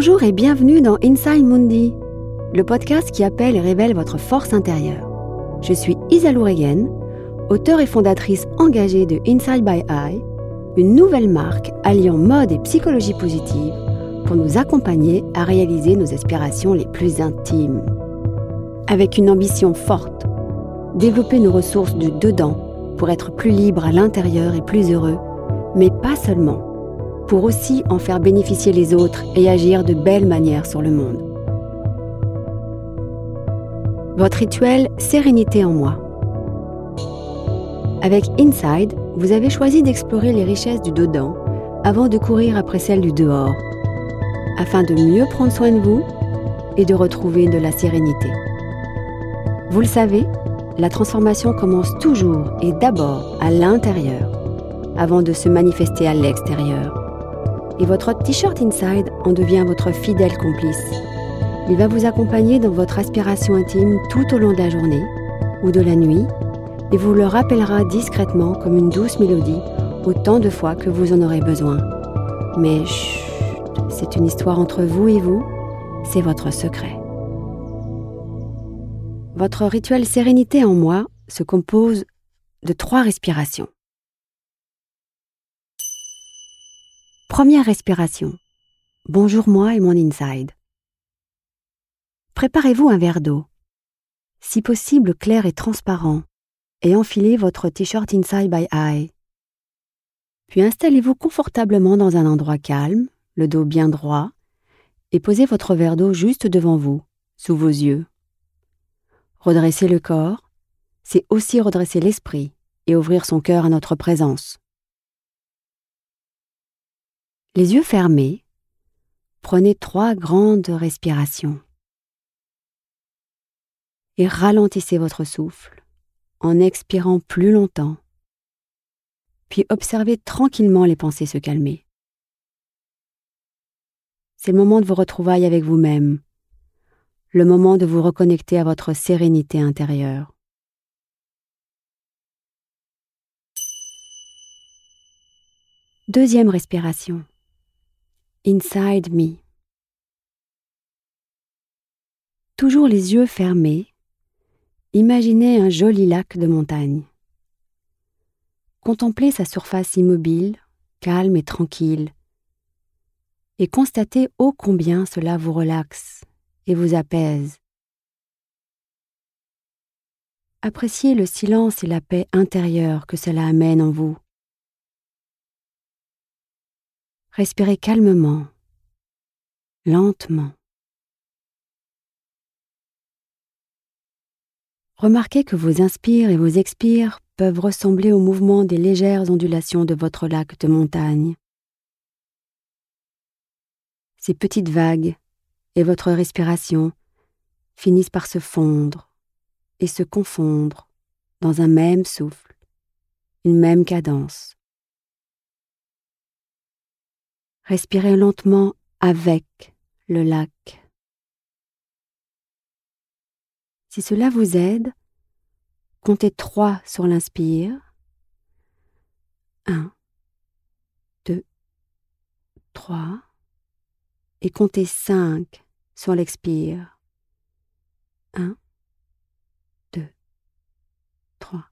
Bonjour et bienvenue dans Inside Mundi, le podcast qui appelle et révèle votre force intérieure. Je suis Isa Regen, auteure et fondatrice engagée de Inside by Eye, une nouvelle marque alliant mode et psychologie positive pour nous accompagner à réaliser nos aspirations les plus intimes. Avec une ambition forte, développer nos ressources du dedans pour être plus libre à l'intérieur et plus heureux, mais pas seulement pour aussi en faire bénéficier les autres et agir de belles manières sur le monde. Votre rituel Sérénité en moi. Avec Inside, vous avez choisi d'explorer les richesses du dedans avant de courir après celles du dehors, afin de mieux prendre soin de vous et de retrouver de la sérénité. Vous le savez, la transformation commence toujours et d'abord à l'intérieur, avant de se manifester à l'extérieur et votre t-shirt Inside en devient votre fidèle complice. Il va vous accompagner dans votre aspiration intime tout au long de la journée ou de la nuit et vous le rappellera discrètement comme une douce mélodie autant de fois que vous en aurez besoin. Mais chut, c'est une histoire entre vous et vous, c'est votre secret. Votre rituel sérénité en moi se compose de trois respirations. Première respiration. Bonjour moi et mon inside. Préparez-vous un verre d'eau. Si possible clair et transparent, et enfilez votre t-shirt Inside by Eye. Puis installez-vous confortablement dans un endroit calme, le dos bien droit, et posez votre verre d'eau juste devant vous, sous vos yeux. Redresser le corps, c'est aussi redresser l'esprit et ouvrir son cœur à notre présence. Les yeux fermés, prenez trois grandes respirations et ralentissez votre souffle en expirant plus longtemps, puis observez tranquillement les pensées se calmer. C'est le moment de vos retrouvailles avec vous-même, le moment de vous reconnecter à votre sérénité intérieure. Deuxième respiration. Inside Me. Toujours les yeux fermés, imaginez un joli lac de montagne. Contemplez sa surface immobile, calme et tranquille, et constatez ô combien cela vous relaxe et vous apaise. Appréciez le silence et la paix intérieure que cela amène en vous. Respirez calmement, lentement. Remarquez que vos inspires et vos expires peuvent ressembler au mouvement des légères ondulations de votre lac de montagne. Ces petites vagues et votre respiration finissent par se fondre et se confondre dans un même souffle, une même cadence. Respirez lentement avec le lac. Si cela vous aide, comptez trois sur l'inspire. Un, deux, trois. Et comptez cinq sur l'expire. Un, deux, trois,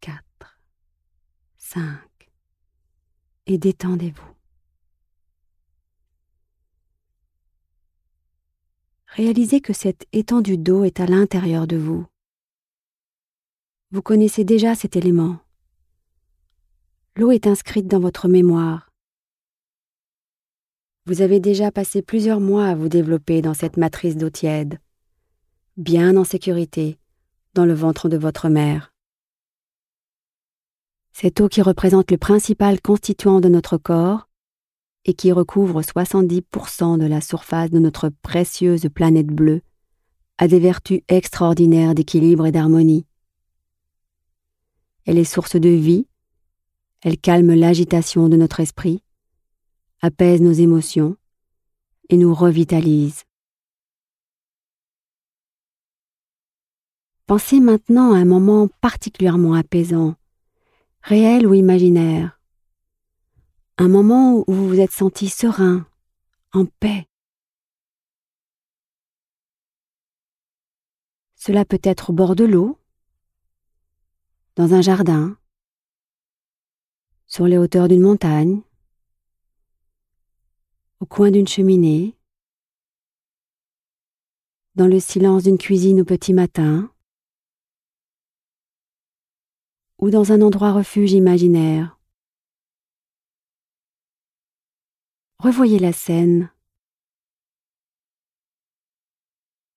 quatre, cinq. Et détendez-vous. Réalisez que cette étendue d'eau est à l'intérieur de vous. Vous connaissez déjà cet élément. L'eau est inscrite dans votre mémoire. Vous avez déjà passé plusieurs mois à vous développer dans cette matrice d'eau tiède, bien en sécurité, dans le ventre de votre mère. Cette eau qui représente le principal constituant de notre corps et qui recouvre 70% de la surface de notre précieuse planète bleue, a des vertus extraordinaires d'équilibre et d'harmonie. Elle est source de vie, elle calme l'agitation de notre esprit, apaise nos émotions et nous revitalise. Pensez maintenant à un moment particulièrement apaisant, réel ou imaginaire, un moment où vous vous êtes senti serein, en paix. Cela peut être au bord de l'eau, dans un jardin, sur les hauteurs d'une montagne, au coin d'une cheminée, dans le silence d'une cuisine au petit matin, ou dans un endroit refuge imaginaire. Revoyez la scène.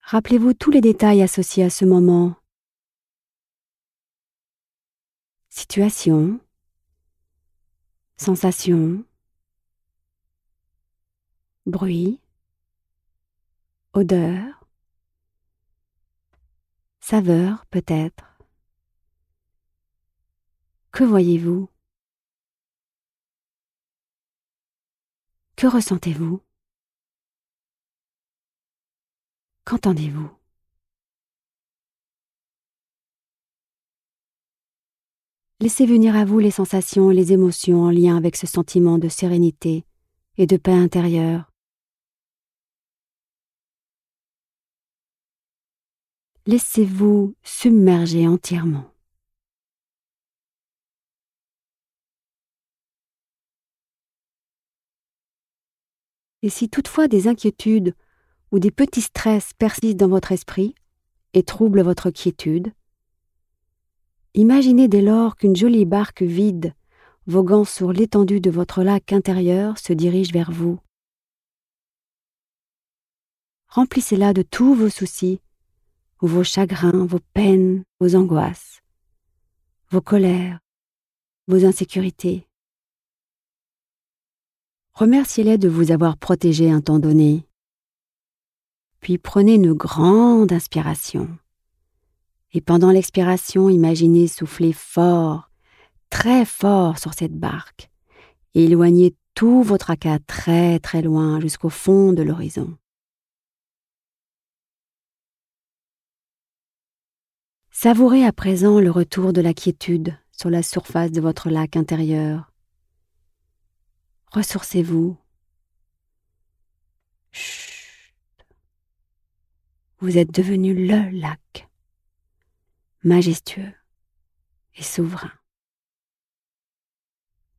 Rappelez-vous tous les détails associés à ce moment. Situation, sensation, bruit, odeur, saveur peut-être. Que voyez-vous? Que ressentez-vous? Qu'entendez-vous? Laissez venir à vous les sensations et les émotions en lien avec ce sentiment de sérénité et de paix intérieure. Laissez-vous submerger entièrement. Et si toutefois des inquiétudes ou des petits stress persistent dans votre esprit et troublent votre quiétude, imaginez dès lors qu'une jolie barque vide, voguant sur l'étendue de votre lac intérieur, se dirige vers vous. Remplissez-la de tous vos soucis, ou vos chagrins, vos peines, vos angoisses, vos colères, vos insécurités. Remerciez-les de vous avoir protégé un temps donné. Puis prenez une grande inspiration. Et pendant l'expiration, imaginez souffler fort, très fort sur cette barque, et éloignez tout votre acas très très loin jusqu'au fond de l'horizon. Savourez à présent le retour de la quiétude sur la surface de votre lac intérieur Ressourcez-vous. Chut. Vous êtes devenu le lac, majestueux et souverain.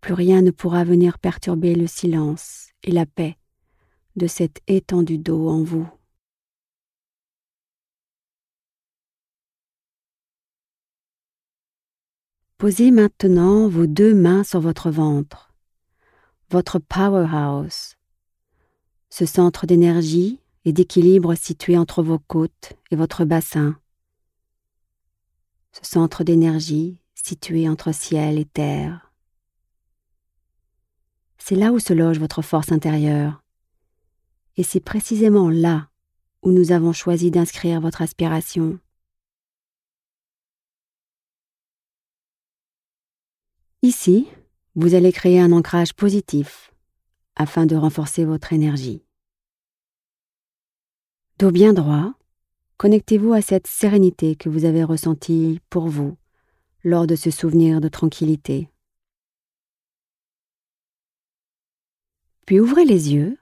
Plus rien ne pourra venir perturber le silence et la paix de cette étendue d'eau en vous. Posez maintenant vos deux mains sur votre ventre votre powerhouse, ce centre d'énergie et d'équilibre situé entre vos côtes et votre bassin, ce centre d'énergie situé entre ciel et terre. C'est là où se loge votre force intérieure, et c'est précisément là où nous avons choisi d'inscrire votre aspiration. Ici, vous allez créer un ancrage positif afin de renforcer votre énergie. Dos bien droit, connectez-vous à cette sérénité que vous avez ressentie pour vous lors de ce souvenir de tranquillité. Puis ouvrez les yeux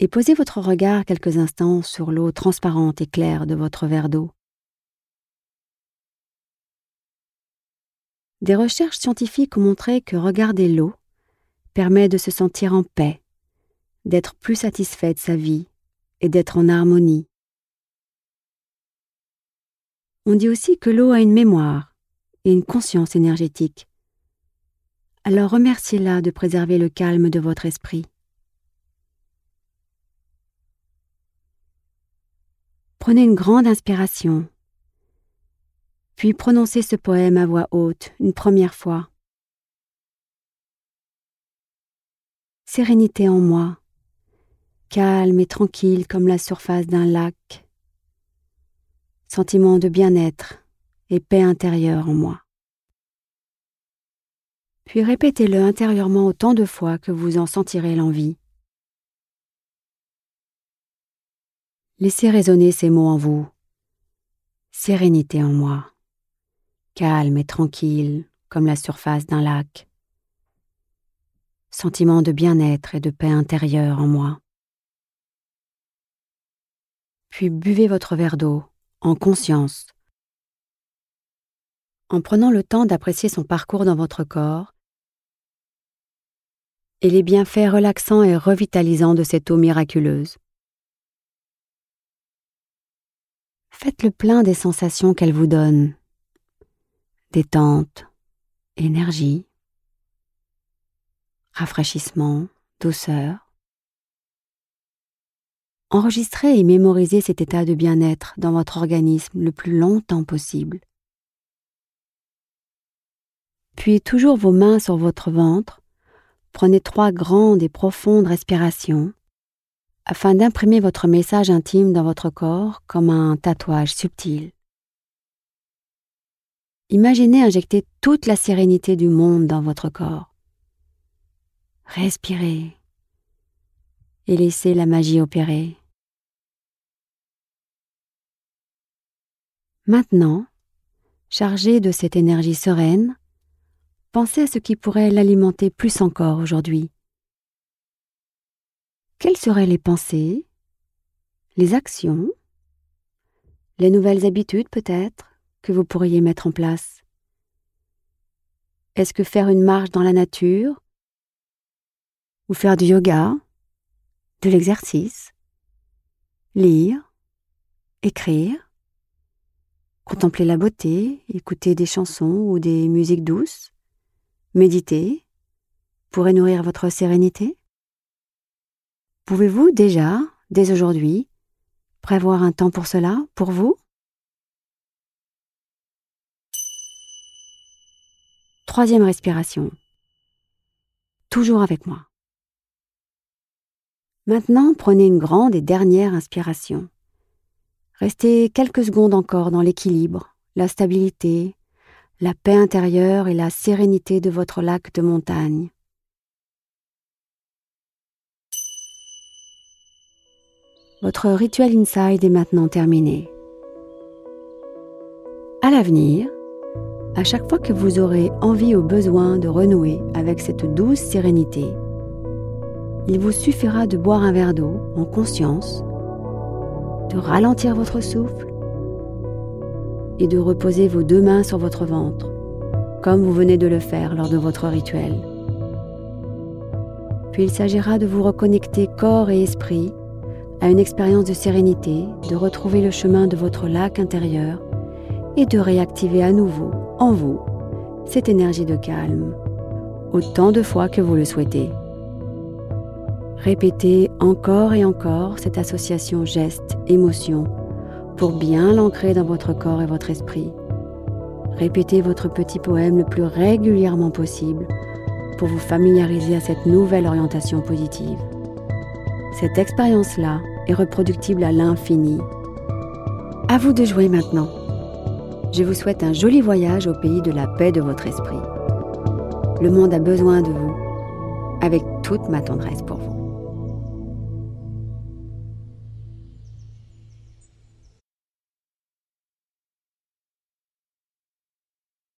et posez votre regard quelques instants sur l'eau transparente et claire de votre verre d'eau. Des recherches scientifiques ont montré que regarder l'eau permet de se sentir en paix, d'être plus satisfait de sa vie et d'être en harmonie. On dit aussi que l'eau a une mémoire et une conscience énergétique. Alors remerciez-la de préserver le calme de votre esprit. Prenez une grande inspiration puis prononcez ce poème à voix haute une première fois. Sérénité en moi, calme et tranquille comme la surface d'un lac, sentiment de bien-être et paix intérieure en moi. Puis répétez-le intérieurement autant de fois que vous en sentirez l'envie. Laissez résonner ces mots en vous. Sérénité en moi calme et tranquille comme la surface d'un lac. Sentiment de bien-être et de paix intérieure en moi. Puis buvez votre verre d'eau, en conscience. En prenant le temps d'apprécier son parcours dans votre corps et les bienfaits relaxants et revitalisants de cette eau miraculeuse. Faites le plein des sensations qu'elle vous donne. Détente, énergie, rafraîchissement, douceur. Enregistrez et mémorisez cet état de bien-être dans votre organisme le plus longtemps possible. Puis toujours vos mains sur votre ventre, prenez trois grandes et profondes respirations afin d'imprimer votre message intime dans votre corps comme un tatouage subtil. Imaginez injecter toute la sérénité du monde dans votre corps. Respirez et laissez la magie opérer. Maintenant, chargé de cette énergie sereine, pensez à ce qui pourrait l'alimenter plus encore aujourd'hui quelles seraient les pensées, les actions, les nouvelles habitudes peut-être? Que vous pourriez mettre en place? Est-ce que faire une marche dans la nature? Ou faire du yoga, de l'exercice, lire, écrire, contempler la beauté, écouter des chansons ou des musiques douces, méditer? Pourrait nourrir votre sérénité? Pouvez-vous déjà, dès aujourd'hui, prévoir un temps pour cela, pour vous? Troisième respiration. Toujours avec moi. Maintenant, prenez une grande et dernière inspiration. Restez quelques secondes encore dans l'équilibre, la stabilité, la paix intérieure et la sérénité de votre lac de montagne. Votre rituel inside est maintenant terminé. À l'avenir, à chaque fois que vous aurez envie ou besoin de renouer avec cette douce sérénité, il vous suffira de boire un verre d'eau en conscience, de ralentir votre souffle et de reposer vos deux mains sur votre ventre, comme vous venez de le faire lors de votre rituel. Puis il s'agira de vous reconnecter corps et esprit à une expérience de sérénité, de retrouver le chemin de votre lac intérieur et de réactiver à nouveau en vous cette énergie de calme, autant de fois que vous le souhaitez. Répétez encore et encore cette association geste-émotion pour bien l'ancrer dans votre corps et votre esprit. Répétez votre petit poème le plus régulièrement possible pour vous familiariser à cette nouvelle orientation positive. Cette expérience-là est reproductible à l'infini. À vous de jouer maintenant. Je vous souhaite un joli voyage au pays de la paix de votre esprit. Le monde a besoin de vous, avec toute ma tendresse pour vous.